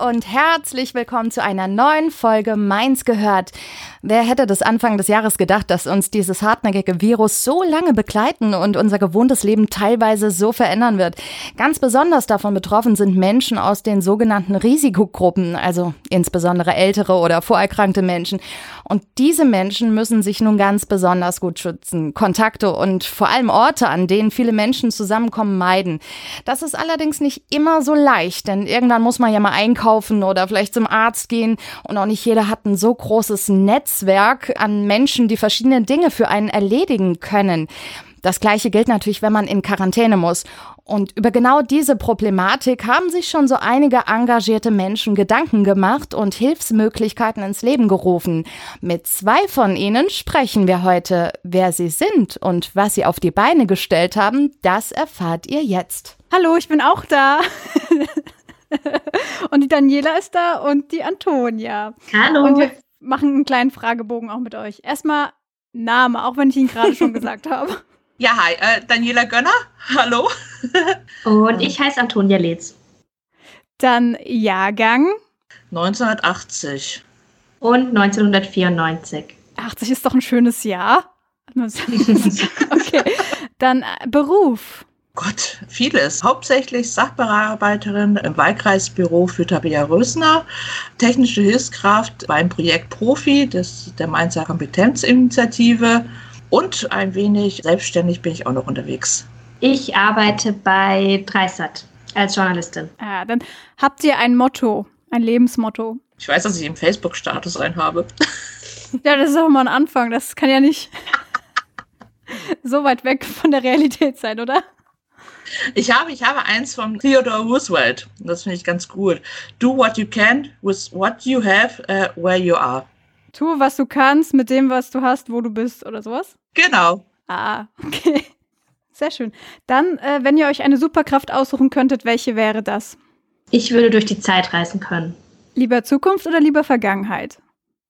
Und herzlich willkommen zu einer neuen Folge Mainz gehört. Wer hätte das Anfang des Jahres gedacht, dass uns dieses hartnäckige Virus so lange begleiten und unser gewohntes Leben teilweise so verändern wird? Ganz besonders davon betroffen sind Menschen aus den sogenannten Risikogruppen, also insbesondere ältere oder vorerkrankte Menschen. Und diese Menschen müssen sich nun ganz besonders gut schützen, Kontakte und vor allem Orte, an denen viele Menschen zusammenkommen, meiden. Das ist allerdings nicht immer so leicht, denn irgendwann muss man ja mal einkaufen oder vielleicht zum Arzt gehen und auch nicht jeder hat ein so großes Netzwerk an Menschen, die verschiedene Dinge für einen erledigen können. Das gleiche gilt natürlich, wenn man in Quarantäne muss. Und über genau diese Problematik haben sich schon so einige engagierte Menschen Gedanken gemacht und Hilfsmöglichkeiten ins Leben gerufen. Mit zwei von ihnen sprechen wir heute. Wer sie sind und was sie auf die Beine gestellt haben, das erfahrt ihr jetzt. Hallo, ich bin auch da. und die Daniela ist da und die Antonia. Hallo. Und wir machen einen kleinen Fragebogen auch mit euch. Erstmal Name, auch wenn ich ihn gerade schon gesagt habe. Ja, hi, äh, Daniela Gönner. Hallo. Und ich heiße Antonia Letz. Dann Jahrgang. 1980. Und 1994. 80 ist doch ein schönes Jahr. okay. Dann äh, Beruf. Gott, vieles. Hauptsächlich Sachbearbeiterin im Wahlkreisbüro für Tabea Rösner, technische Hilfskraft beim Projekt Profi des, der Mainzer Kompetenzinitiative und ein wenig selbstständig bin ich auch noch unterwegs. Ich arbeite bei Dreisat als Journalistin. Ja, dann habt ihr ein Motto, ein Lebensmotto. Ich weiß, dass ich im Facebook-Status einen habe. Ja, das ist auch mal ein Anfang. Das kann ja nicht so weit weg von der Realität sein, oder? Ich habe, ich habe eins von Theodore Roosevelt. Das finde ich ganz gut. Do what you can with what you have, uh, where you are. Tu, was du kannst mit dem, was du hast, wo du bist oder sowas? Genau. Ah, okay. Sehr schön. Dann, äh, wenn ihr euch eine Superkraft aussuchen könntet, welche wäre das? Ich würde durch die Zeit reisen können. Lieber Zukunft oder lieber Vergangenheit?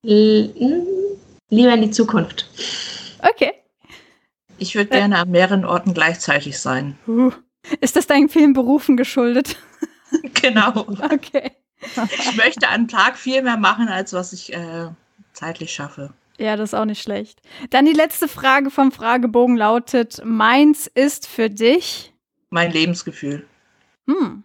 L lieber in die Zukunft. Okay. Ich würde gerne an mehreren Orten gleichzeitig sein. Uh. Ist das deinen vielen Berufen geschuldet? genau. Okay. Ich möchte am Tag viel mehr machen, als was ich äh, zeitlich schaffe. Ja, das ist auch nicht schlecht. Dann die letzte Frage vom Fragebogen lautet: Meins ist für dich? Mein Lebensgefühl. Hm.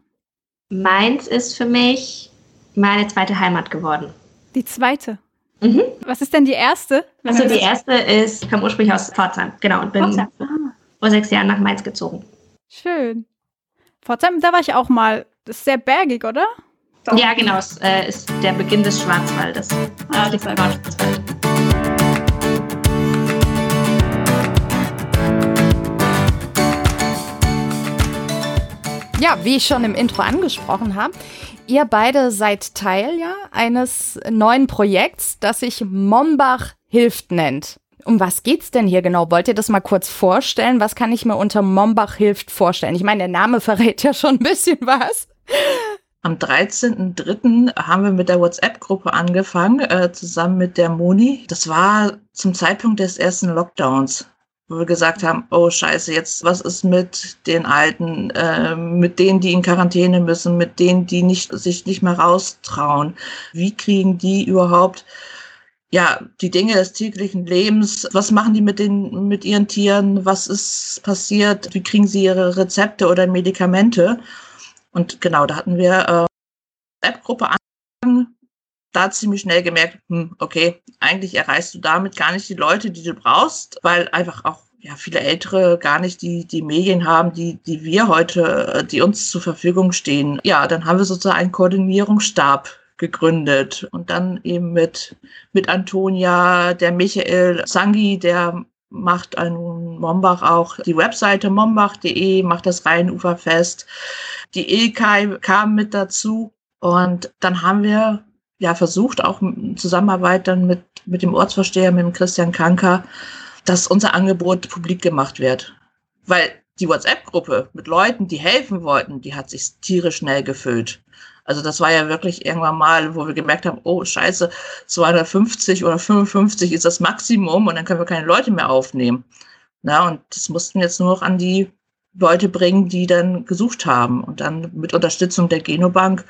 Meins ist für mich meine zweite Heimat geworden. Die zweite. Mhm. Was ist denn die erste? Also die erste ist, ich komme ursprünglich aus Pforzheim, genau, und bin Pforzheim. vor sechs Jahren nach Mainz gezogen. Schön. Pforzheim, da war ich auch mal. Das ist sehr bergig, oder? Ja, genau, es äh, ist der Beginn des Schwarzwaldes. Ah, die Schwarzwald. Ja, wie ich schon im Intro angesprochen habe, ihr beide seid Teil ja eines neuen Projekts, das sich Mombach hilft nennt. Um was geht's denn hier genau? Wollt ihr das mal kurz vorstellen? Was kann ich mir unter Mombach hilft vorstellen? Ich meine, der Name verrät ja schon ein bisschen was. Am 13.03. haben wir mit der WhatsApp-Gruppe angefangen, äh, zusammen mit der Moni. Das war zum Zeitpunkt des ersten Lockdowns, wo wir gesagt haben, oh scheiße, jetzt was ist mit den Alten, äh, mit denen, die in Quarantäne müssen, mit denen, die nicht, sich nicht mehr raustrauen. Wie kriegen die überhaupt ja, die Dinge des täglichen Lebens, was machen die mit den, mit ihren Tieren, was ist passiert, wie kriegen sie ihre Rezepte oder Medikamente? Und genau, da hatten wir äh, App-Gruppe angefangen, da ziemlich schnell gemerkt, hm, okay, eigentlich erreichst du damit gar nicht die Leute, die du brauchst, weil einfach auch ja, viele Ältere gar nicht die, die Medien haben, die, die wir heute, die uns zur Verfügung stehen. Ja, dann haben wir sozusagen einen Koordinierungsstab gegründet und dann eben mit, mit Antonia, der Michael Sangi, der macht ein Mombach auch die Webseite mombach.de, macht das Rheinuferfest. Die EKI kam mit dazu und dann haben wir ja versucht, auch in Zusammenarbeit dann mit, mit dem Ortsvorsteher, mit dem Christian Kanker, dass unser Angebot publik gemacht wird. Weil die WhatsApp-Gruppe mit Leuten, die helfen wollten, die hat sich tierisch schnell gefüllt. Also das war ja wirklich irgendwann mal, wo wir gemerkt haben, oh scheiße, 250 oder 55 ist das Maximum und dann können wir keine Leute mehr aufnehmen. Na, und das mussten wir jetzt nur noch an die Leute bringen, die dann gesucht haben. Und dann mit Unterstützung der Genobank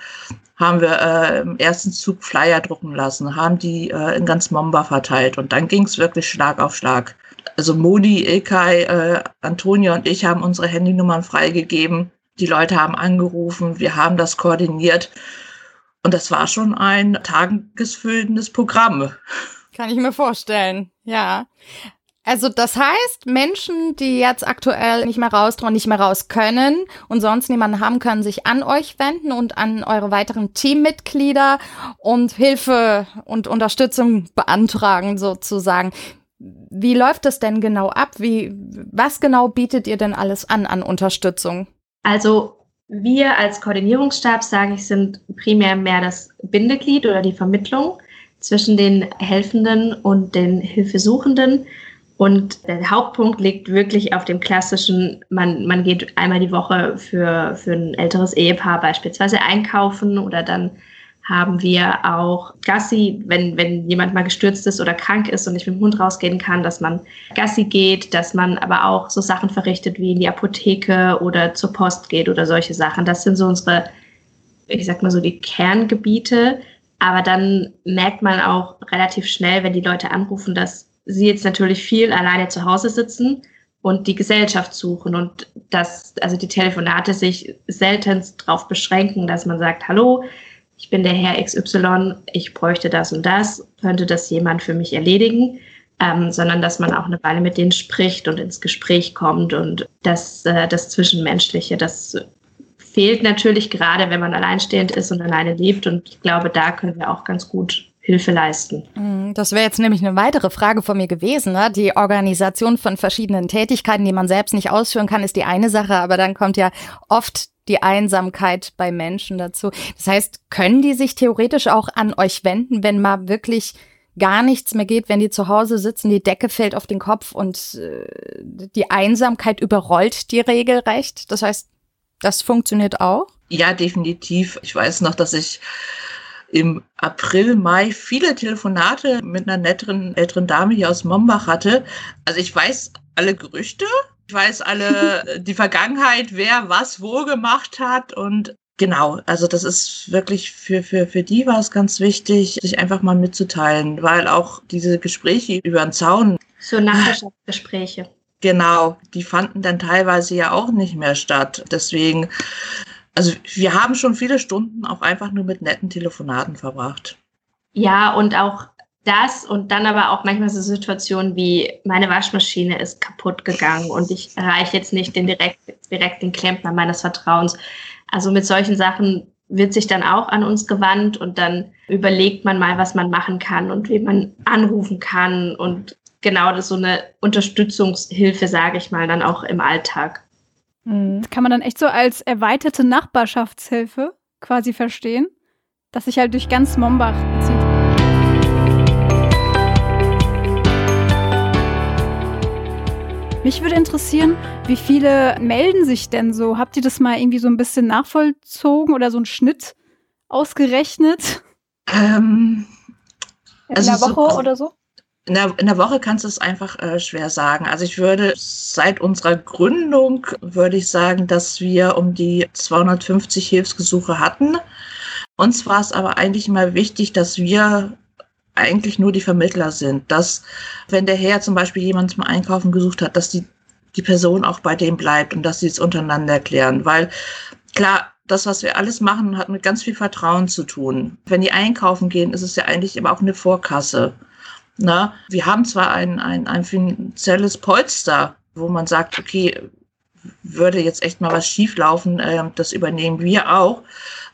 haben wir äh, im ersten Zug Flyer drucken lassen, haben die äh, in ganz Momba verteilt. Und dann ging es wirklich Schlag auf Schlag. Also Moni, Ilkay, äh, Antonia und ich haben unsere Handynummern freigegeben. Die Leute haben angerufen, wir haben das koordiniert. Und das war schon ein tagesfüllendes Programm. Kann ich mir vorstellen, ja. Also das heißt, Menschen, die jetzt aktuell nicht mehr raus und nicht mehr raus können und sonst niemanden haben, können sich an euch wenden und an eure weiteren Teammitglieder und Hilfe und Unterstützung beantragen sozusagen. Wie läuft das denn genau ab? Wie, was genau bietet ihr denn alles an an Unterstützung? Also wir als Koordinierungsstab, sage ich, sind primär mehr das Bindeglied oder die Vermittlung zwischen den Helfenden und den Hilfesuchenden. Und der Hauptpunkt liegt wirklich auf dem klassischen, man, man geht einmal die Woche für, für ein älteres Ehepaar beispielsweise einkaufen oder dann haben wir auch Gassi, wenn, wenn jemand mal gestürzt ist oder krank ist und nicht mit dem Hund rausgehen kann, dass man Gassi geht, dass man aber auch so Sachen verrichtet wie in die Apotheke oder zur Post geht oder solche Sachen. Das sind so unsere, ich sag mal so, die Kerngebiete. Aber dann merkt man auch relativ schnell, wenn die Leute anrufen, dass sie jetzt natürlich viel alleine zu Hause sitzen und die Gesellschaft suchen und dass also die Telefonate sich selten darauf beschränken, dass man sagt, hallo, ich bin der Herr XY, ich bräuchte das und das, könnte das jemand für mich erledigen, ähm, sondern dass man auch eine Weile mit denen spricht und ins Gespräch kommt und das, äh, das Zwischenmenschliche, das fehlt natürlich gerade, wenn man alleinstehend ist und alleine lebt und ich glaube, da können wir auch ganz gut Hilfe leisten. Mm, das wäre jetzt nämlich eine weitere Frage von mir gewesen. Ne? Die Organisation von verschiedenen Tätigkeiten, die man selbst nicht ausführen kann, ist die eine Sache, aber dann kommt ja oft die Einsamkeit bei Menschen dazu. Das heißt, können die sich theoretisch auch an euch wenden, wenn mal wirklich gar nichts mehr geht, wenn die zu Hause sitzen, die Decke fällt auf den Kopf und äh, die Einsamkeit überrollt die regelrecht? Das heißt, das funktioniert auch? Ja, definitiv. Ich weiß noch, dass ich im April, Mai viele Telefonate mit einer netteren älteren Dame hier aus Mombach hatte. Also ich weiß alle Gerüchte, ich weiß alle die Vergangenheit, wer was wo gemacht hat und Genau, also das ist wirklich für, für, für die war es ganz wichtig, sich einfach mal mitzuteilen, weil auch diese Gespräche über den Zaun. So Nachbarschaftsgespräche. Genau, die fanden dann teilweise ja auch nicht mehr statt. Deswegen, also wir haben schon viele Stunden auch einfach nur mit netten Telefonaten verbracht. Ja, und auch das und dann aber auch manchmal so Situationen wie meine Waschmaschine ist kaputt gegangen und ich erreiche jetzt nicht den direkt, direkt den Klempner meines Vertrauens. Also mit solchen Sachen wird sich dann auch an uns gewandt und dann überlegt man mal, was man machen kann und wie man anrufen kann und genau das ist so eine Unterstützungshilfe, sage ich mal, dann auch im Alltag. Mhm. Das kann man dann echt so als erweiterte Nachbarschaftshilfe quasi verstehen, dass sich halt durch ganz Mombach Mich würde interessieren, wie viele melden sich denn so? Habt ihr das mal irgendwie so ein bisschen nachvollzogen oder so einen Schnitt ausgerechnet? Ähm, in also der Woche so, oder so? In der, in der, Woche kannst du es einfach äh, schwer sagen. Also ich würde seit unserer Gründung würde ich sagen, dass wir um die 250 Hilfsgesuche hatten. Uns war es aber eigentlich mal wichtig, dass wir eigentlich nur die Vermittler sind. Dass, wenn der Herr zum Beispiel jemanden zum Einkaufen gesucht hat, dass die, die Person auch bei dem bleibt und dass sie es untereinander klären. Weil klar, das, was wir alles machen, hat mit ganz viel Vertrauen zu tun. Wenn die einkaufen gehen, ist es ja eigentlich immer auch eine Vorkasse. Na, wir haben zwar ein, ein, ein finanzielles Polster, wo man sagt, okay, würde jetzt echt mal was schieflaufen, äh, das übernehmen wir auch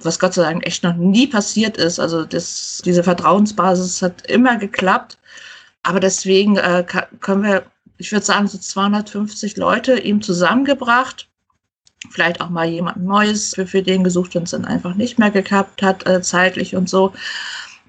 was Gott sei Dank echt noch nie passiert ist. Also das, diese Vertrauensbasis hat immer geklappt. Aber deswegen äh, können wir ich würde sagen, so 250 Leute ihm zusammengebracht. Vielleicht auch mal jemand Neues für, für den gesucht und es dann einfach nicht mehr geklappt hat, äh, zeitlich und so.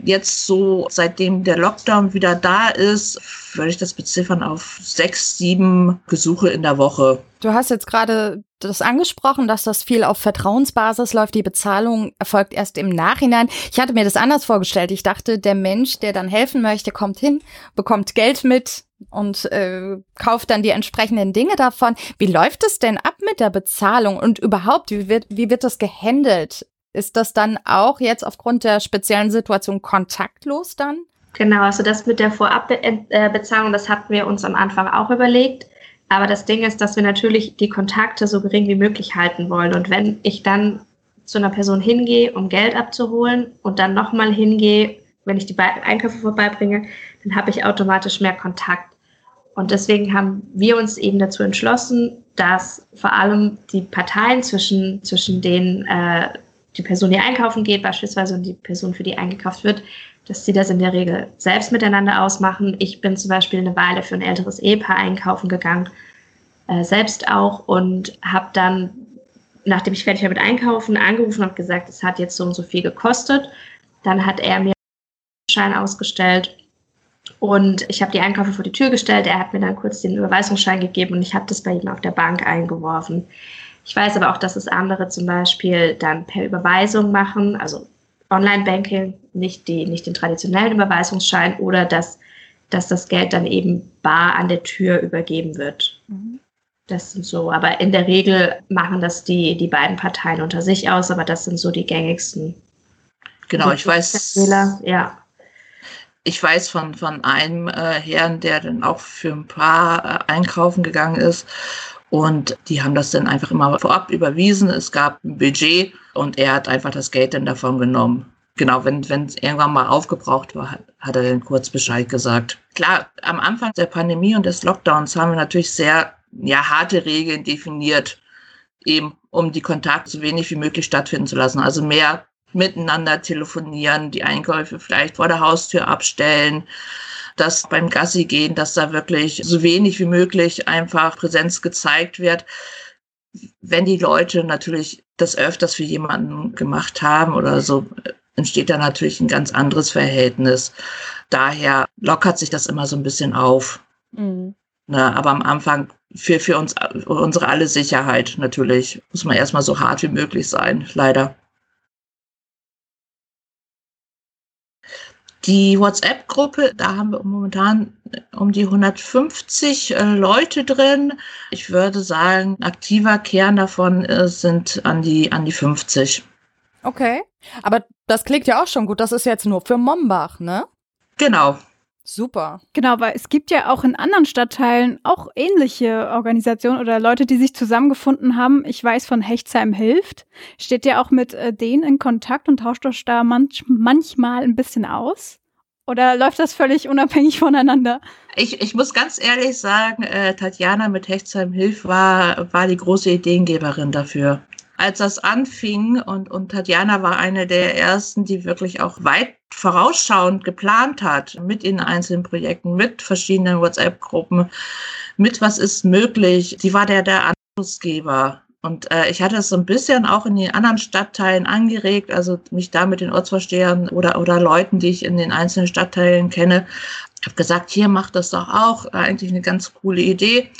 Jetzt so, seitdem der Lockdown wieder da ist, würde ich das beziffern auf sechs, sieben Gesuche in der Woche. Du hast jetzt gerade das angesprochen, dass das viel auf Vertrauensbasis läuft. Die Bezahlung erfolgt erst im Nachhinein. Ich hatte mir das anders vorgestellt. Ich dachte, der Mensch, der dann helfen möchte, kommt hin, bekommt Geld mit und äh, kauft dann die entsprechenden Dinge davon. Wie läuft es denn ab mit der Bezahlung und überhaupt, wie wird, wie wird das gehandelt? Ist das dann auch jetzt aufgrund der speziellen Situation kontaktlos dann? Genau, also das mit der Vorabbezahlung, das hatten wir uns am Anfang auch überlegt. Aber das Ding ist, dass wir natürlich die Kontakte so gering wie möglich halten wollen. Und wenn ich dann zu einer Person hingehe, um Geld abzuholen und dann nochmal hingehe, wenn ich die Einkäufe vorbeibringe, dann habe ich automatisch mehr Kontakt. Und deswegen haben wir uns eben dazu entschlossen, dass vor allem die Parteien zwischen, zwischen denen äh, die Person, die einkaufen geht, beispielsweise und die Person, für die eingekauft wird, dass sie das in der Regel selbst miteinander ausmachen. Ich bin zum Beispiel eine Weile für ein älteres Ehepaar einkaufen gegangen, äh, selbst auch, und habe dann, nachdem ich fertig war mit Einkaufen, angerufen und gesagt, es hat jetzt so und so viel gekostet. Dann hat er mir einen Schein ausgestellt und ich habe die Einkäufe vor die Tür gestellt. Er hat mir dann kurz den Überweisungsschein gegeben und ich habe das bei ihm auf der Bank eingeworfen. Ich weiß aber auch, dass es andere zum Beispiel dann per Überweisung machen, also Online-Banking, nicht, die, nicht den traditionellen Überweisungsschein oder dass, dass das Geld dann eben bar an der Tür übergeben wird. Mhm. Das sind so, aber in der Regel machen das die, die beiden Parteien unter sich aus, aber das sind so die gängigsten. Genau, ich weiß. Fehler, ja. Ich weiß von, von einem äh, Herrn, der dann auch für ein paar äh, einkaufen gegangen ist und die haben das dann einfach immer vorab überwiesen. Es gab ein Budget und er hat einfach das Geld dann davon genommen. Genau, wenn es irgendwann mal aufgebraucht war, hat er dann kurz Bescheid gesagt. Klar, am Anfang der Pandemie und des Lockdowns haben wir natürlich sehr ja, harte Regeln definiert, eben um die Kontakte so wenig wie möglich stattfinden zu lassen. Also mehr miteinander telefonieren, die Einkäufe vielleicht vor der Haustür abstellen, dass beim Gassi gehen, dass da wirklich so wenig wie möglich einfach Präsenz gezeigt wird. Wenn die Leute natürlich das öfters für jemanden gemacht haben oder so, entsteht da natürlich ein ganz anderes Verhältnis. Daher lockert sich das immer so ein bisschen auf. Mhm. Na, aber am Anfang für, für uns, unsere alle Sicherheit natürlich muss man erstmal so hart wie möglich sein, leider. Die WhatsApp-Gruppe, da haben wir momentan um die 150 äh, Leute drin. Ich würde sagen, aktiver Kern davon äh, sind an die, an die 50. Okay, aber das klingt ja auch schon gut. Das ist jetzt nur für Mombach, ne? Genau. Super. Genau, weil es gibt ja auch in anderen Stadtteilen auch ähnliche Organisationen oder Leute, die sich zusammengefunden haben. Ich weiß von Hechtsheim hilft. Steht ja auch mit äh, denen in Kontakt und tauscht euch da manch, manchmal ein bisschen aus? Oder läuft das völlig unabhängig voneinander? Ich, ich muss ganz ehrlich sagen, äh, Tatjana mit Hechtsheim Hilf war, war die große Ideengeberin dafür als das anfing und, und Tatjana war eine der ersten, die wirklich auch weit vorausschauend geplant hat mit in einzelnen Projekten, mit verschiedenen WhatsApp-Gruppen, mit was ist möglich. Sie war der, der Anschlussgeber. Und äh, ich hatte es so ein bisschen auch in den anderen Stadtteilen angeregt, also mich da mit den Ortsvorstehern oder, oder Leuten, die ich in den einzelnen Stadtteilen kenne, habe gesagt, hier macht das doch auch, eigentlich eine ganz coole Idee.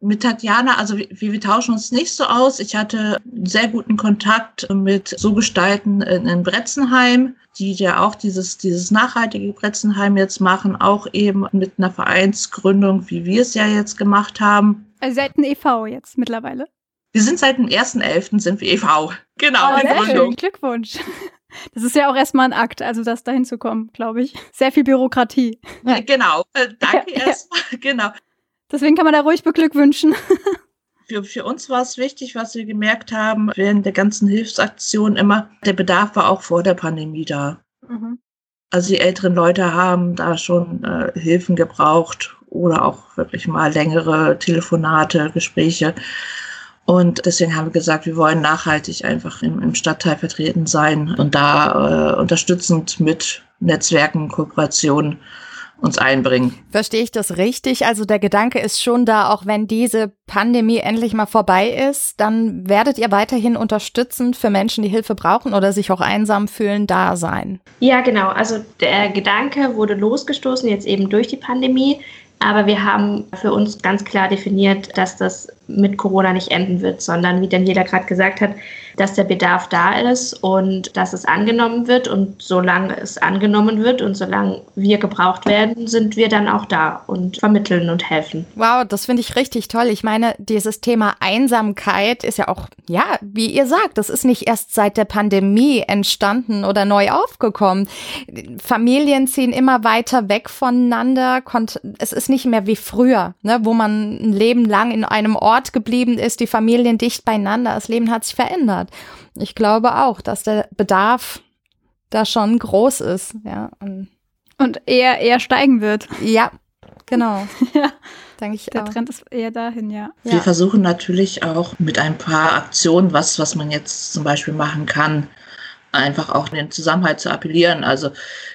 Mit Tatjana, also wir, wir tauschen uns nicht so aus. Ich hatte sehr guten Kontakt mit so Gestalten in, Bretzenheim, die ja auch dieses, dieses nachhaltige Bretzenheim jetzt machen, auch eben mit einer Vereinsgründung, wie wir es ja jetzt gemacht haben. Also seid ein e.V. jetzt mittlerweile? Wir sind seit dem 1.11. sind wir e.V. Genau, oh, Gründung. Schön. Glückwunsch. Das ist ja auch erstmal ein Akt, also das dahin zu kommen, glaube ich. Sehr viel Bürokratie. Ja, genau. Äh, danke ja, erstmal. Genau. Deswegen kann man da ruhig beglückwünschen. Für, für uns war es wichtig, was wir gemerkt haben während der ganzen Hilfsaktion immer, der Bedarf war auch vor der Pandemie da. Mhm. Also die älteren Leute haben da schon äh, Hilfen gebraucht oder auch wirklich mal längere Telefonate, Gespräche. Und deswegen haben wir gesagt, wir wollen nachhaltig einfach im, im Stadtteil vertreten sein und da äh, unterstützend mit Netzwerken, Kooperationen uns einbringen. Verstehe ich das richtig? Also der Gedanke ist schon da, auch wenn diese Pandemie endlich mal vorbei ist, dann werdet ihr weiterhin unterstützend für Menschen, die Hilfe brauchen oder sich auch einsam fühlen, da sein. Ja, genau. Also der Gedanke wurde losgestoßen jetzt eben durch die Pandemie. Aber wir haben für uns ganz klar definiert, dass das mit Corona nicht enden wird, sondern wie Daniela gerade gesagt hat, dass der Bedarf da ist und dass es angenommen wird. Und solange es angenommen wird und solange wir gebraucht werden, sind wir dann auch da und vermitteln und helfen. Wow, das finde ich richtig toll. Ich meine, dieses Thema Einsamkeit ist ja auch, ja, wie ihr sagt, das ist nicht erst seit der Pandemie entstanden oder neu aufgekommen. Familien ziehen immer weiter weg voneinander. Es ist nicht mehr wie früher, ne, wo man ein Leben lang in einem Ort geblieben ist, die Familien dicht beieinander. Das Leben hat sich verändert hat. Ich glaube auch, dass der Bedarf da schon groß ist, ja. Und, und eher, eher steigen wird. Ja, genau. ja. Denke ich Der auch. Trend ist eher dahin, ja. Wir ja. versuchen natürlich auch mit ein paar Aktionen, was, was man jetzt zum Beispiel machen kann, einfach auch den Zusammenhalt zu appellieren. Also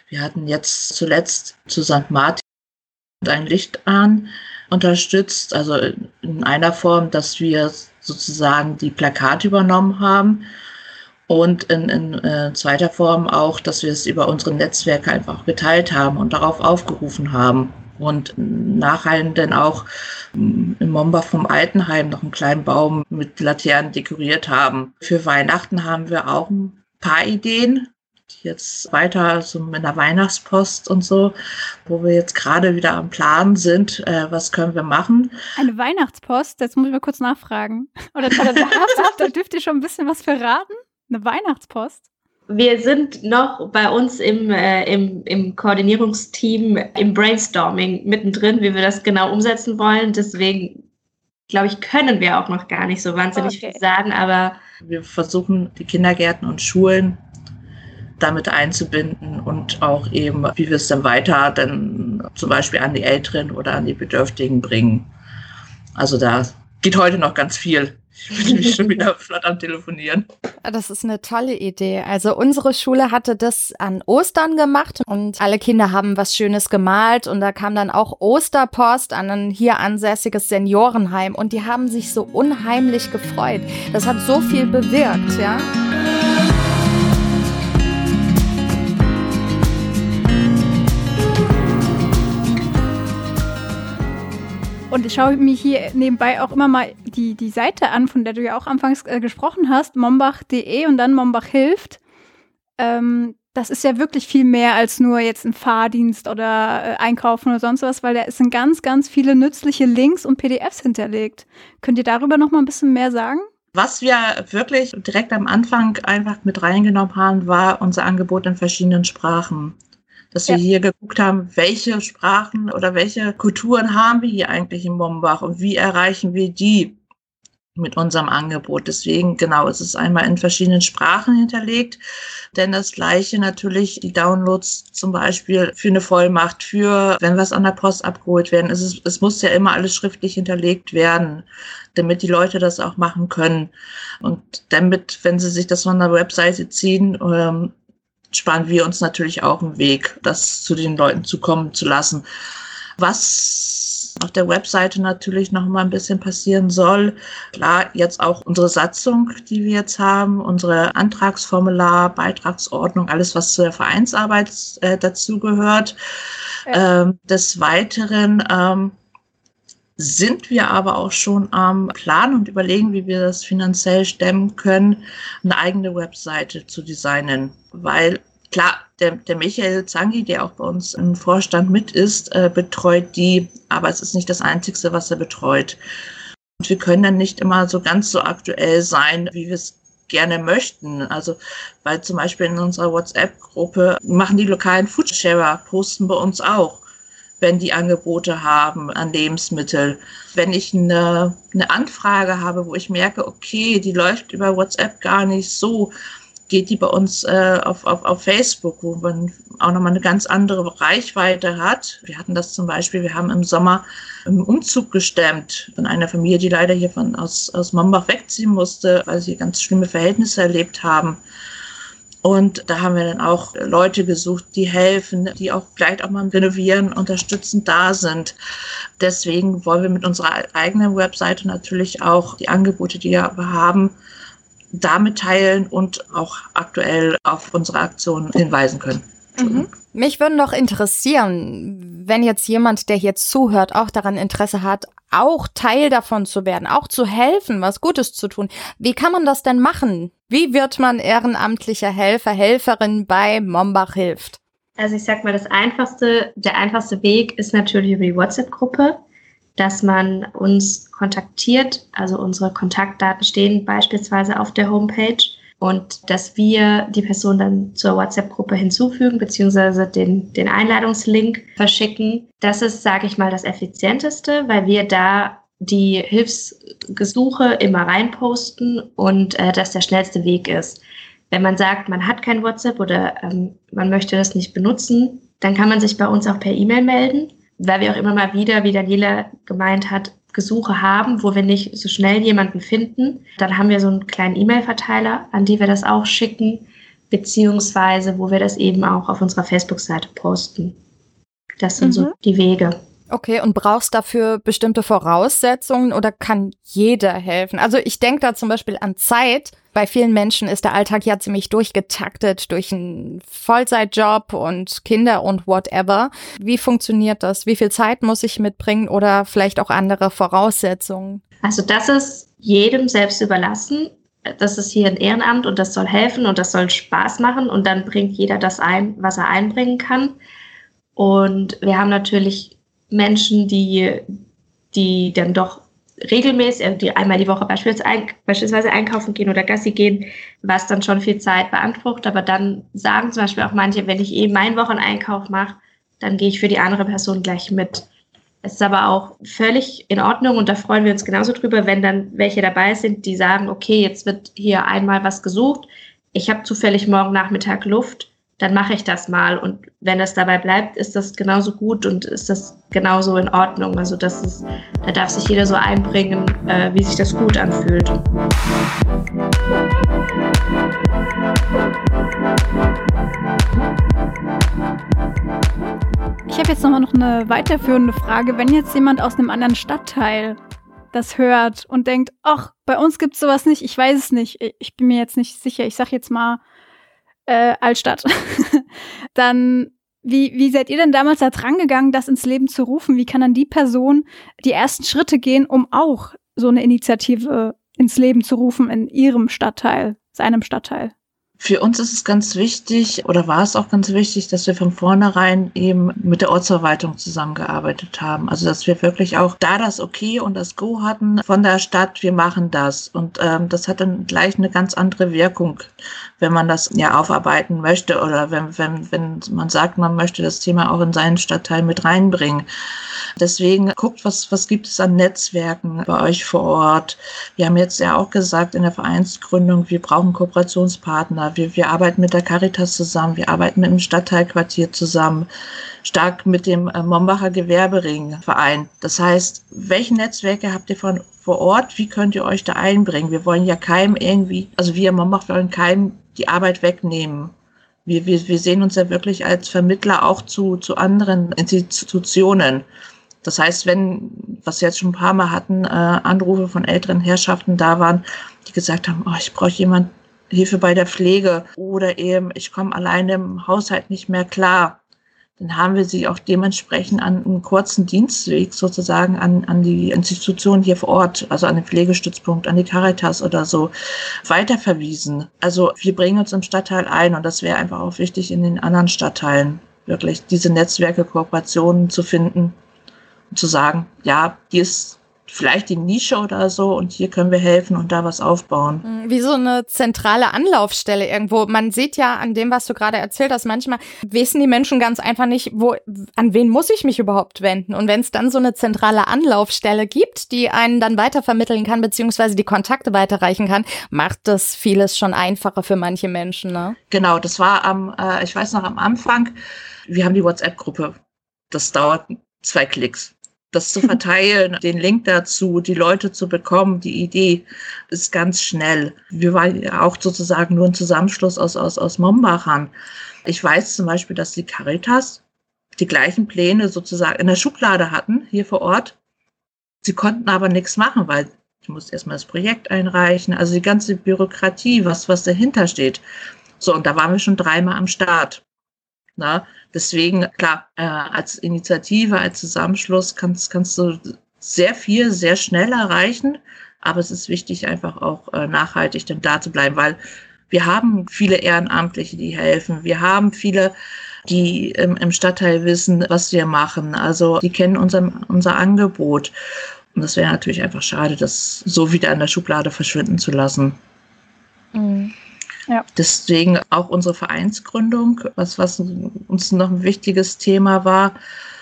wir hatten jetzt zuletzt zu St. Martin ein Licht an unterstützt, also in einer Form, dass wir sozusagen die Plakate übernommen haben. Und in, in äh, zweiter Form auch, dass wir es über unsere Netzwerke einfach geteilt haben und darauf aufgerufen haben. Und nachher dann auch mm, im Mombach vom Altenheim noch einen kleinen Baum mit Laternen dekoriert haben. Für Weihnachten haben wir auch ein paar Ideen, jetzt weiter so mit der Weihnachtspost und so, wo wir jetzt gerade wieder am Plan sind, äh, was können wir machen. Eine Weihnachtspost, jetzt muss ich mal kurz nachfragen. Oder, oder da, da dürft ihr schon ein bisschen was verraten? Eine Weihnachtspost? Wir sind noch bei uns im, äh, im, im Koordinierungsteam im Brainstorming mittendrin, wie wir das genau umsetzen wollen. Deswegen glaube ich, können wir auch noch gar nicht so wahnsinnig okay. viel sagen, aber wir versuchen die Kindergärten und Schulen damit einzubinden und auch eben, wie wir es dann weiter dann zum Beispiel an die Älteren oder an die Bedürftigen bringen. Also da geht heute noch ganz viel. Ich bin nämlich schon wieder flott am Telefonieren. Das ist eine tolle Idee. Also unsere Schule hatte das an Ostern gemacht und alle Kinder haben was Schönes gemalt und da kam dann auch Osterpost an ein hier ansässiges Seniorenheim und die haben sich so unheimlich gefreut. Das hat so viel bewirkt, ja. Und ich schaue mir hier nebenbei auch immer mal die, die Seite an, von der du ja auch anfangs äh, gesprochen hast, mombach.de und dann Mombach hilft. Ähm, das ist ja wirklich viel mehr als nur jetzt ein Fahrdienst oder äh, Einkaufen oder sonst was, weil da sind ganz, ganz viele nützliche Links und PDFs hinterlegt. Könnt ihr darüber noch mal ein bisschen mehr sagen? Was wir wirklich direkt am Anfang einfach mit reingenommen haben, war unser Angebot in verschiedenen Sprachen dass wir ja. hier geguckt haben, welche Sprachen oder welche Kulturen haben wir hier eigentlich in Mombach und wie erreichen wir die mit unserem Angebot. Deswegen, genau, es ist einmal in verschiedenen Sprachen hinterlegt, denn das gleiche natürlich die Downloads zum Beispiel für eine Vollmacht, für wenn was an der Post abgeholt werden. Es, ist, es muss ja immer alles schriftlich hinterlegt werden, damit die Leute das auch machen können. Und damit, wenn sie sich das von der Webseite ziehen, ähm, sparen wir uns natürlich auch einen Weg, das zu den Leuten zukommen zu lassen. Was auf der Webseite natürlich noch mal ein bisschen passieren soll. Klar, jetzt auch unsere Satzung, die wir jetzt haben, unsere Antragsformular, Beitragsordnung, alles, was zur Vereinsarbeit äh, dazugehört. Ja. Ähm, des Weiteren ähm, sind wir aber auch schon am Plan und überlegen, wie wir das finanziell stemmen können, eine eigene Webseite zu designen. Weil klar, der, der Michael Zangi, der auch bei uns im Vorstand mit ist, äh, betreut die, aber es ist nicht das Einzige, was er betreut. Und wir können dann nicht immer so ganz so aktuell sein, wie wir es gerne möchten. Also, weil zum Beispiel in unserer WhatsApp-Gruppe machen die lokalen Foodsharer, posten bei uns auch wenn die Angebote haben an Lebensmittel. Wenn ich eine, eine Anfrage habe, wo ich merke, okay, die läuft über WhatsApp gar nicht so, geht die bei uns äh, auf, auf, auf Facebook, wo man auch nochmal eine ganz andere Reichweite hat. Wir hatten das zum Beispiel, wir haben im Sommer einen Umzug gestemmt von einer Familie, die leider hier von, aus, aus Mombach wegziehen musste, weil sie ganz schlimme Verhältnisse erlebt haben. Und da haben wir dann auch Leute gesucht, die helfen, die auch vielleicht auch mal renovieren, unterstützend da sind. Deswegen wollen wir mit unserer eigenen Webseite natürlich auch die Angebote, die wir haben, damit teilen und auch aktuell auf unsere Aktionen hinweisen können. Mhm. Mich würde noch interessieren, wenn jetzt jemand, der hier zuhört, auch daran Interesse hat, auch Teil davon zu werden, auch zu helfen, was Gutes zu tun. Wie kann man das denn machen? Wie wird man ehrenamtlicher Helfer, Helferin bei Mombach hilft? Also ich sag mal, das einfachste, der einfachste Weg ist natürlich über die WhatsApp-Gruppe, dass man uns kontaktiert. Also unsere Kontaktdaten stehen beispielsweise auf der Homepage und dass wir die Person dann zur WhatsApp-Gruppe hinzufügen, beziehungsweise den, den Einladungslink verschicken. Das ist, sage ich mal, das Effizienteste, weil wir da die Hilfsgesuche immer reinposten und äh, das der schnellste Weg ist. Wenn man sagt, man hat kein WhatsApp oder ähm, man möchte das nicht benutzen, dann kann man sich bei uns auch per E-Mail melden, weil wir auch immer mal wieder, wie Daniela gemeint hat, Gesuche haben, wo wir nicht so schnell jemanden finden, dann haben wir so einen kleinen E-Mail-Verteiler, an die wir das auch schicken, beziehungsweise wo wir das eben auch auf unserer Facebook-Seite posten. Das sind mhm. so die Wege. Okay, und brauchst dafür bestimmte Voraussetzungen oder kann jeder helfen? Also ich denke da zum Beispiel an Zeit. Bei vielen Menschen ist der Alltag ja ziemlich durchgetaktet durch einen Vollzeitjob und Kinder und whatever. Wie funktioniert das? Wie viel Zeit muss ich mitbringen oder vielleicht auch andere Voraussetzungen? Also das ist jedem selbst überlassen. Das ist hier ein Ehrenamt und das soll helfen und das soll Spaß machen und dann bringt jeder das ein, was er einbringen kann. Und wir haben natürlich Menschen, die, die dann doch regelmäßig, äh, die einmal die Woche beispielsweise einkaufen gehen oder Gassi gehen, was dann schon viel Zeit beansprucht. Aber dann sagen zum Beispiel auch manche, wenn ich eben meinen Wocheneinkauf mache, dann gehe ich für die andere Person gleich mit. Es ist aber auch völlig in Ordnung und da freuen wir uns genauso drüber, wenn dann welche dabei sind, die sagen, okay, jetzt wird hier einmal was gesucht. Ich habe zufällig morgen Nachmittag Luft dann mache ich das mal. Und wenn es dabei bleibt, ist das genauso gut und ist das genauso in Ordnung. Also das ist, da darf sich jeder so einbringen, äh, wie sich das gut anfühlt. Ich habe jetzt nochmal noch eine weiterführende Frage. Wenn jetzt jemand aus einem anderen Stadtteil das hört und denkt, ach, bei uns gibt es sowas nicht, ich weiß es nicht, ich bin mir jetzt nicht sicher, ich sage jetzt mal, äh, Altstadt. dann wie, wie seid ihr denn damals da dran gegangen, das ins Leben zu rufen? Wie kann dann die Person die ersten Schritte gehen, um auch so eine Initiative ins Leben zu rufen in ihrem Stadtteil, seinem Stadtteil? Für uns ist es ganz wichtig oder war es auch ganz wichtig, dass wir von vornherein eben mit der Ortsverwaltung zusammengearbeitet haben. Also dass wir wirklich auch da das Okay und das Go hatten von der Stadt, wir machen das. Und ähm, das hat dann gleich eine ganz andere Wirkung, wenn man das ja aufarbeiten möchte oder wenn, wenn, wenn man sagt, man möchte das Thema auch in seinen Stadtteil mit reinbringen. Deswegen guckt, was, was gibt es an Netzwerken bei euch vor Ort. Wir haben jetzt ja auch gesagt in der Vereinsgründung, wir brauchen Kooperationspartner wir, wir arbeiten mit der Caritas zusammen, wir arbeiten mit dem Stadtteilquartier zusammen, stark mit dem äh, Mombacher Gewerberingverein. Das heißt, welche Netzwerke habt ihr von vor Ort? Wie könnt ihr euch da einbringen? Wir wollen ja keinem irgendwie, also wir Mombach wollen keinem die Arbeit wegnehmen. Wir, wir, wir sehen uns ja wirklich als Vermittler auch zu, zu anderen Institutionen. Das heißt, wenn, was wir jetzt schon ein paar Mal hatten, äh, Anrufe von älteren Herrschaften da waren, die gesagt haben, oh, ich brauche jemanden, Hilfe bei der Pflege oder eben ich komme alleine im Haushalt nicht mehr klar. Dann haben wir sie auch dementsprechend an einen kurzen Dienstweg sozusagen an, an die Institution hier vor Ort, also an den Pflegestützpunkt, an die Caritas oder so, weiterverwiesen. Also wir bringen uns im Stadtteil ein und das wäre einfach auch wichtig in den anderen Stadtteilen, wirklich diese Netzwerke, Kooperationen zu finden und zu sagen, ja, die ist vielleicht die Nische oder so und hier können wir helfen und da was aufbauen. Hm, wie so eine zentrale Anlaufstelle irgendwo. Man sieht ja an dem, was du gerade erzählt hast, manchmal wissen die Menschen ganz einfach nicht, wo, an wen muss ich mich überhaupt wenden? Und wenn es dann so eine zentrale Anlaufstelle gibt, die einen dann weitervermitteln kann, beziehungsweise die Kontakte weiterreichen kann, macht das vieles schon einfacher für manche Menschen, ne? Genau, das war am, äh, ich weiß noch am Anfang, wir haben die WhatsApp-Gruppe. Das dauert zwei Klicks das zu verteilen, den Link dazu, die Leute zu bekommen, die Idee ist ganz schnell. Wir waren ja auch sozusagen nur ein Zusammenschluss aus, aus, aus Mombachern. Ich weiß zum Beispiel, dass die Caritas die gleichen Pläne sozusagen in der Schublade hatten, hier vor Ort. Sie konnten aber nichts machen, weil ich muss erstmal das Projekt einreichen, also die ganze Bürokratie, was, was dahinter steht. So, und da waren wir schon dreimal am Start. Na, deswegen, klar, äh, als Initiative, als Zusammenschluss kannst, kannst du sehr viel, sehr schnell erreichen. Aber es ist wichtig, einfach auch äh, nachhaltig dann da zu bleiben, weil wir haben viele Ehrenamtliche, die helfen. Wir haben viele, die im, im Stadtteil wissen, was wir machen. Also die kennen unser, unser Angebot. Und es wäre natürlich einfach schade, das so wieder in der Schublade verschwinden zu lassen. Mhm. Ja. Deswegen auch unsere Vereinsgründung, was, was uns noch ein wichtiges Thema war.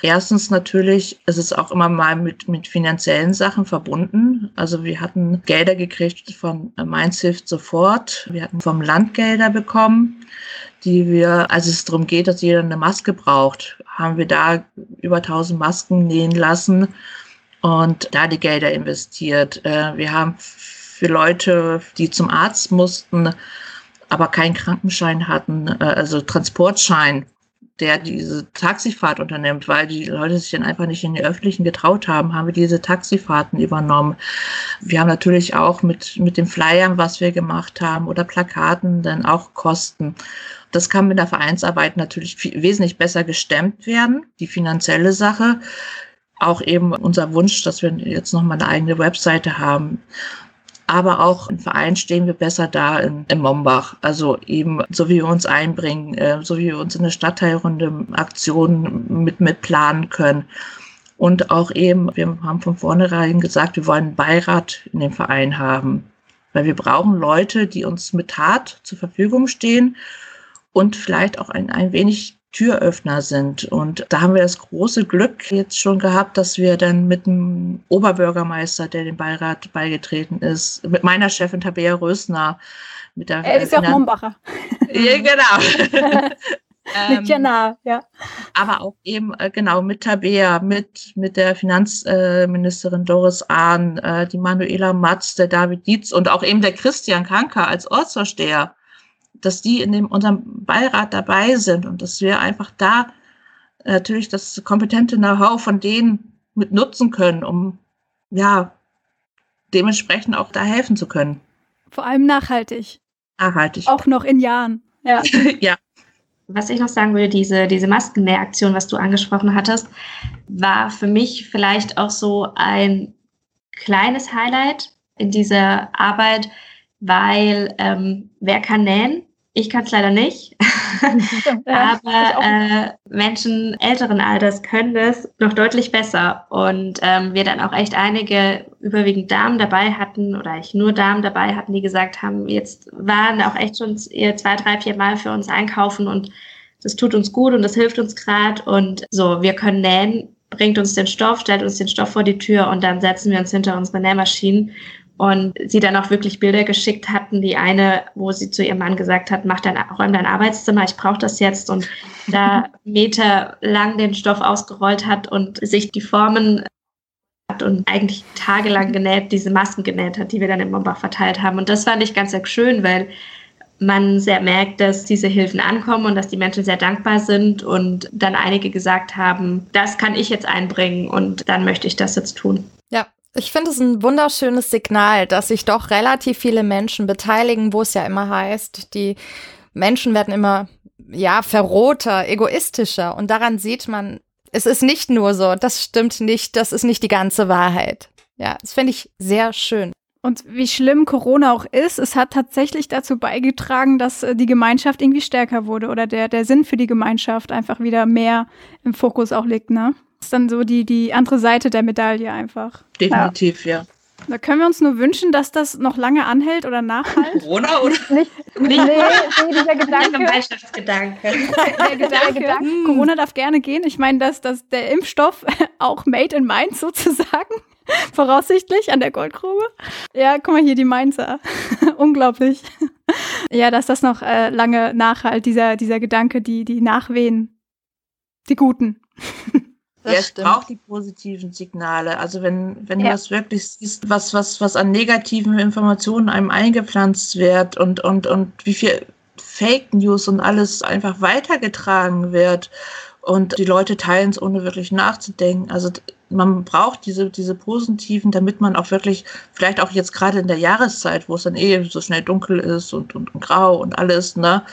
Erstens natürlich, es ist auch immer mal mit, mit finanziellen Sachen verbunden. Also wir hatten Gelder gekriegt von Mainz hilft sofort. Wir hatten vom Land Gelder bekommen, die wir, als es darum geht, dass jeder eine Maske braucht, haben wir da über 1000 Masken nähen lassen und da die Gelder investiert. Äh, wir haben für Leute, die zum Arzt mussten, aber keinen Krankenschein hatten, äh, also Transportschein, der diese Taxifahrt unternimmt, weil die Leute sich dann einfach nicht in die Öffentlichen getraut haben, haben wir diese Taxifahrten übernommen. Wir haben natürlich auch mit, mit den Flyern, was wir gemacht haben, oder Plakaten, dann auch Kosten. Das kann mit der Vereinsarbeit natürlich viel, wesentlich besser gestemmt werden, die finanzielle Sache. Auch eben unser Wunsch, dass wir jetzt noch mal eine eigene Webseite haben aber auch im Verein stehen wir besser da in, in Mombach. Also eben, so wie wir uns einbringen, äh, so wie wir uns in der Stadtteilrunde Aktionen mit, mit planen können. Und auch eben, wir haben von vornherein gesagt, wir wollen einen Beirat in dem Verein haben. Weil wir brauchen Leute, die uns mit Tat zur Verfügung stehen und vielleicht auch ein, ein wenig Türöffner sind. Und da haben wir das große Glück jetzt schon gehabt, dass wir dann mit dem Oberbürgermeister, der dem Beirat beigetreten ist, mit meiner Chefin Tabea Rösner, mit der. Er ist ja auch Mombacher. ja, genau. mit Jana, ja. Aber auch eben, äh, genau, mit Tabea, mit, mit der Finanzministerin Doris Ahn, äh, die Manuela Matz, der David Dietz und auch eben der Christian Kanker als Ortsvorsteher dass die in dem, unserem Beirat dabei sind und dass wir einfach da natürlich das kompetente Know-how von denen mit nutzen können, um ja dementsprechend auch da helfen zu können. Vor allem nachhaltig. Nachhaltig. Auch noch in Jahren. Ja. ja. Was ich noch sagen würde, diese, diese Maskennähaktion, was du angesprochen hattest, war für mich vielleicht auch so ein kleines Highlight in dieser Arbeit, weil ähm, wer kann nähen? Ich kann es leider nicht. Aber äh, Menschen älteren Alters können das noch deutlich besser. Und ähm, wir dann auch echt einige, überwiegend Damen dabei hatten, oder ich nur Damen dabei hatten, die gesagt haben, jetzt waren auch echt schon zwei, drei, vier Mal für uns einkaufen und das tut uns gut und das hilft uns gerade. Und so, wir können nähen, bringt uns den Stoff, stellt uns den Stoff vor die Tür und dann setzen wir uns hinter unsere Nähmaschinen und sie dann auch wirklich Bilder geschickt hatten. Die eine, wo sie zu ihrem Mann gesagt hat, mach dein, räum dein Arbeitszimmer, ich brauche das jetzt. Und da Meter lang den Stoff ausgerollt hat und sich die Formen hat und eigentlich tagelang genäht, diese Masken genäht hat, die wir dann in Mombach verteilt haben. Und das fand ich ganz sehr schön, weil man sehr merkt, dass diese Hilfen ankommen und dass die Menschen sehr dankbar sind und dann einige gesagt haben, das kann ich jetzt einbringen und dann möchte ich das jetzt tun. Ja, ich finde es ein wunderschönes Signal, dass sich doch relativ viele Menschen beteiligen, wo es ja immer heißt, die Menschen werden immer, ja, verrohter, egoistischer. Und daran sieht man, es ist nicht nur so, das stimmt nicht, das ist nicht die ganze Wahrheit. Ja, das finde ich sehr schön. Und wie schlimm Corona auch ist, es hat tatsächlich dazu beigetragen, dass äh, die Gemeinschaft irgendwie stärker wurde oder der, der Sinn für die Gemeinschaft einfach wieder mehr im Fokus auch liegt, ne? Ist dann so die, die andere Seite der Medaille einfach. Definitiv, ja. ja. Da können wir uns nur wünschen, dass das noch lange anhält oder nachhält. Corona oder? Nicht, nicht nee, nee, dieser Gedanke. Gemeinschaftsgedanke. Der Gedanke, Gedanke. Hm. Corona darf gerne gehen. Ich meine, dass, dass der Impfstoff auch made in Mainz sozusagen, voraussichtlich an der Goldgrube. Ja, guck mal hier, die Mainzer. Unglaublich. Ja, dass das noch äh, lange nachhalt, dieser, dieser Gedanke, die, die Nachwehen, die Guten. Das es braucht die positiven Signale. Also wenn, wenn ja. du das wirklich siehst, was, was, was an negativen Informationen einem eingepflanzt wird und, und, und wie viel Fake News und alles einfach weitergetragen wird und die Leute teilen es, ohne wirklich nachzudenken. Also man braucht diese, diese positiven, damit man auch wirklich, vielleicht auch jetzt gerade in der Jahreszeit, wo es dann eh so schnell dunkel ist und, und, und grau und alles, ne,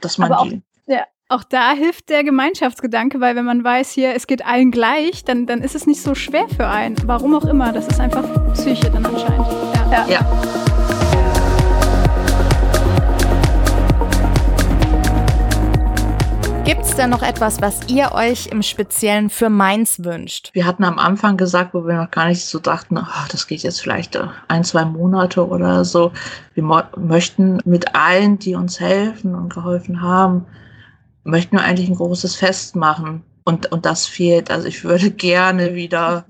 dass man auch, die. Ja, auch da hilft der Gemeinschaftsgedanke, weil wenn man weiß, hier, es geht allen gleich, dann, dann ist es nicht so schwer für einen. Warum auch immer. Das ist einfach Psyche dann anscheinend. ja. ja. ja. Gibt es da noch etwas, was ihr euch im Speziellen für Mainz wünscht? Wir hatten am Anfang gesagt, wo wir noch gar nicht so dachten, oh, das geht jetzt vielleicht äh, ein, zwei Monate oder so. Wir möchten mit allen, die uns helfen und geholfen haben, möchten wir eigentlich ein großes Fest machen. Und, und das fehlt. Also ich würde gerne wieder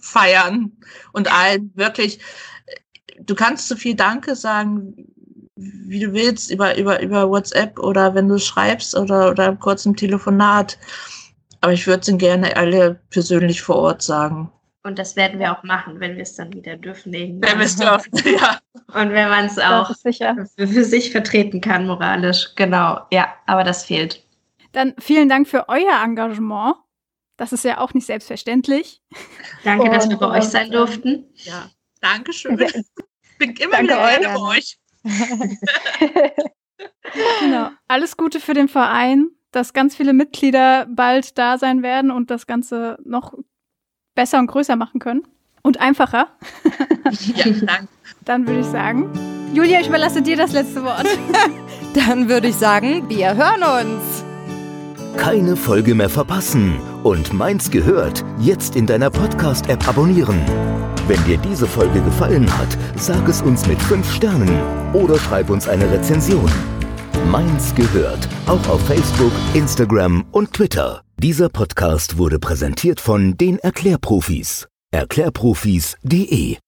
feiern und allen wirklich, du kannst so viel Danke sagen, wie du willst, über, über, über WhatsApp oder wenn du schreibst oder, oder kurz im Telefonat. Aber ich würde es gerne alle persönlich vor Ort sagen. Und das werden wir auch machen, wenn wir es dann wieder dürfen. Wenn wir es dürfen, ja. Und wenn man es auch für, für sich vertreten kann, moralisch. Genau, ja, aber das fehlt. Dann vielen Dank für euer Engagement. Das ist ja auch nicht selbstverständlich. Danke, Und, dass wir bei euch sein durften. Ja, danke schön. Ich bin immer Danke wieder gerne bei euch. genau. Alles Gute für den Verein, dass ganz viele Mitglieder bald da sein werden und das Ganze noch besser und größer machen können. Und einfacher. ja, danke. Dann würde ich sagen, Julia, ich überlasse dir das letzte Wort. Dann würde ich sagen, wir hören uns. Keine Folge mehr verpassen und meins gehört jetzt in deiner Podcast-App abonnieren. Wenn dir diese Folge gefallen hat, sag es uns mit 5 Sternen oder schreib uns eine Rezension. Meins gehört, auch auf Facebook, Instagram und Twitter. Dieser Podcast wurde präsentiert von den Erklärprofis. Erklärprofis.de